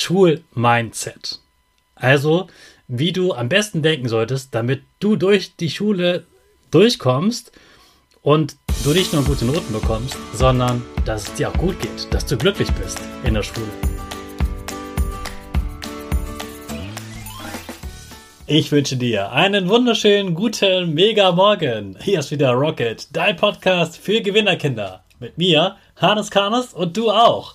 Schulmindset. Also, wie du am besten denken solltest, damit du durch die Schule durchkommst und du nicht nur gute Noten bekommst, sondern dass es dir auch gut geht, dass du glücklich bist in der Schule. Ich wünsche dir einen wunderschönen guten Mega Morgen. Hier ist wieder Rocket, dein Podcast für Gewinnerkinder. Mit mir, Hannes Karnes und du auch.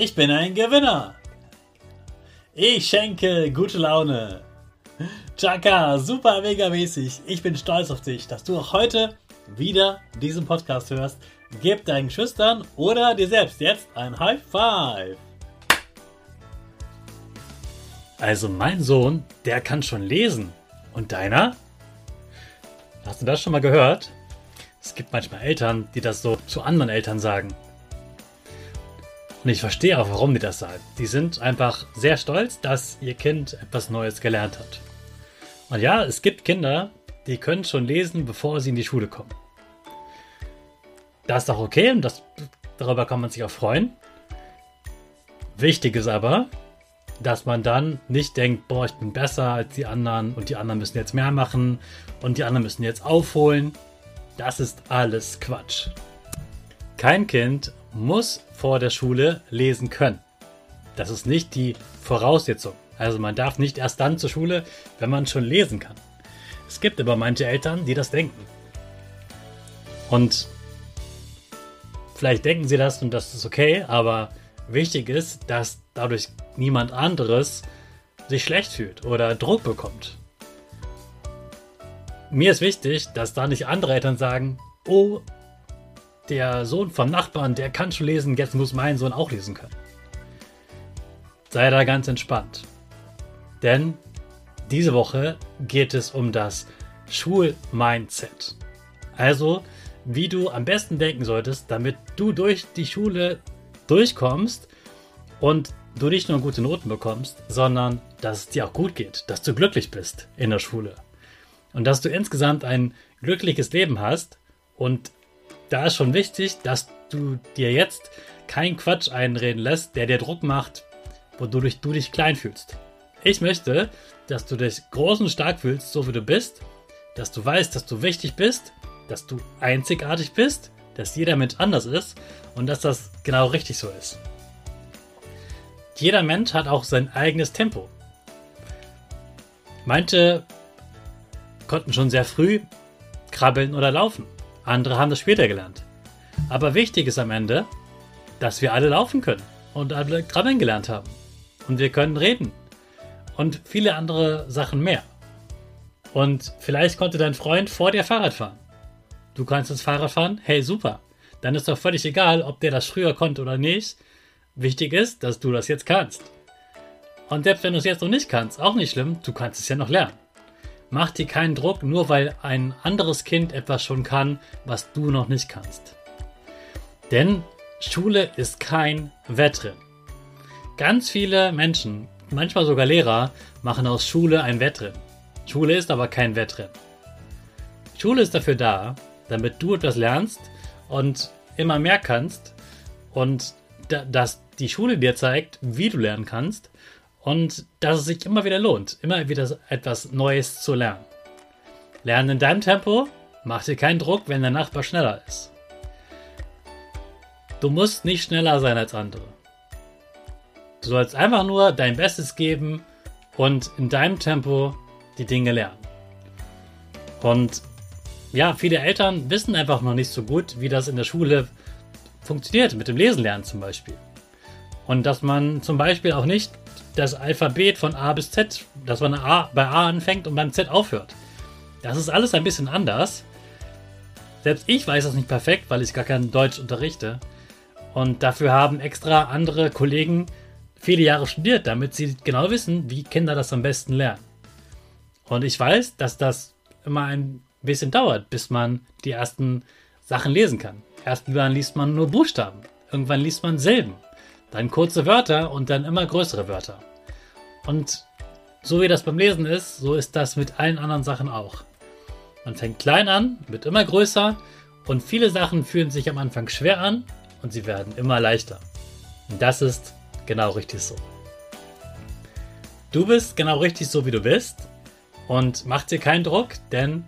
Ich bin ein Gewinner. Ich schenke gute Laune. Chaka, super mega mäßig. Ich bin stolz auf dich, dass du auch heute wieder diesen Podcast hörst. Gib deinen Schüchtern oder dir selbst jetzt ein High Five. Also mein Sohn, der kann schon lesen. Und deiner? Hast du das schon mal gehört? Es gibt manchmal Eltern, die das so zu anderen Eltern sagen. Und ich verstehe auch, warum die das sagen. Die sind einfach sehr stolz, dass ihr Kind etwas Neues gelernt hat. Und ja, es gibt Kinder, die können schon lesen, bevor sie in die Schule kommen. Das ist auch okay und das, darüber kann man sich auch freuen. Wichtig ist aber, dass man dann nicht denkt, boah, ich bin besser als die anderen und die anderen müssen jetzt mehr machen und die anderen müssen jetzt aufholen. Das ist alles Quatsch. Kein Kind muss vor der Schule lesen können. Das ist nicht die Voraussetzung. Also man darf nicht erst dann zur Schule, wenn man schon lesen kann. Es gibt aber manche Eltern, die das denken. Und vielleicht denken sie das und das ist okay, aber wichtig ist, dass dadurch niemand anderes sich schlecht fühlt oder Druck bekommt. Mir ist wichtig, dass da nicht andere Eltern sagen, oh, der Sohn vom Nachbarn, der kann schon lesen, jetzt muss mein Sohn auch lesen können. Sei da ganz entspannt. Denn diese Woche geht es um das Schulmindset. Also, wie du am besten denken solltest, damit du durch die Schule durchkommst und du nicht nur gute Noten bekommst, sondern dass es dir auch gut geht, dass du glücklich bist in der Schule und dass du insgesamt ein glückliches Leben hast. Und da ist schon wichtig, dass du dir jetzt keinen Quatsch einreden lässt, der dir Druck macht, wodurch du dich klein fühlst. Ich möchte, dass du dich groß und stark fühlst, so wie du bist, dass du weißt, dass du wichtig bist, dass du einzigartig bist, dass jeder Mensch anders ist und dass das genau richtig so ist. Jeder Mensch hat auch sein eigenes Tempo. Manche konnten schon sehr früh krabbeln oder laufen. Andere haben das später gelernt. Aber wichtig ist am Ende, dass wir alle laufen können und alle krabbeln gelernt haben. Und wir können reden und viele andere Sachen mehr. Und vielleicht konnte dein Freund vor dir Fahrrad fahren. Du kannst das Fahrrad fahren? Hey, super. Dann ist doch völlig egal, ob der das früher konnte oder nicht. Wichtig ist, dass du das jetzt kannst. Und selbst wenn du es jetzt noch nicht kannst, auch nicht schlimm, du kannst es ja noch lernen. Mach dir keinen Druck, nur weil ein anderes Kind etwas schon kann, was du noch nicht kannst. Denn Schule ist kein Wettrennen. Ganz viele Menschen, manchmal sogar Lehrer, machen aus Schule ein Wettrennen. Schule ist aber kein Wettrennen. Schule ist dafür da, damit du etwas lernst und immer mehr kannst und dass die Schule dir zeigt, wie du lernen kannst und dass es sich immer wieder lohnt, immer wieder etwas Neues zu lernen. Lernen in deinem Tempo, mach dir keinen Druck, wenn der Nachbar schneller ist. Du musst nicht schneller sein als andere. Du sollst einfach nur dein Bestes geben und in deinem Tempo die Dinge lernen. Und ja, viele Eltern wissen einfach noch nicht so gut, wie das in der Schule funktioniert, mit dem Lesen lernen zum Beispiel. Und dass man zum Beispiel auch nicht das Alphabet von A bis Z, dass man A, bei A anfängt und beim Z aufhört. Das ist alles ein bisschen anders. Selbst ich weiß das nicht perfekt, weil ich gar kein Deutsch unterrichte. Und dafür haben extra andere Kollegen viele Jahre studiert, damit sie genau wissen, wie Kinder das am besten lernen. Und ich weiß, dass das immer ein bisschen dauert, bis man die ersten Sachen lesen kann. Erstmal liest man nur Buchstaben, irgendwann liest man Silben, dann kurze Wörter und dann immer größere Wörter. Und so wie das beim Lesen ist, so ist das mit allen anderen Sachen auch. Man fängt klein an, wird immer größer und viele Sachen fühlen sich am Anfang schwer an und sie werden immer leichter. Und das ist genau richtig so. Du bist genau richtig so, wie du bist und mach dir keinen Druck, denn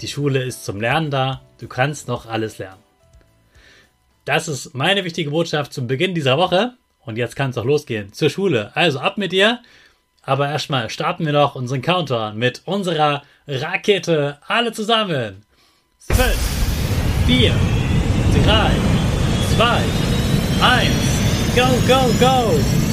die Schule ist zum Lernen da, du kannst noch alles lernen. Das ist meine wichtige Botschaft zum Beginn dieser Woche und jetzt kann es auch losgehen zur Schule. Also ab mit dir, aber erstmal starten wir noch unseren Countdown mit unserer Rakete. Alle zusammen. 5, 4, 3, 2, 1, go, go, go!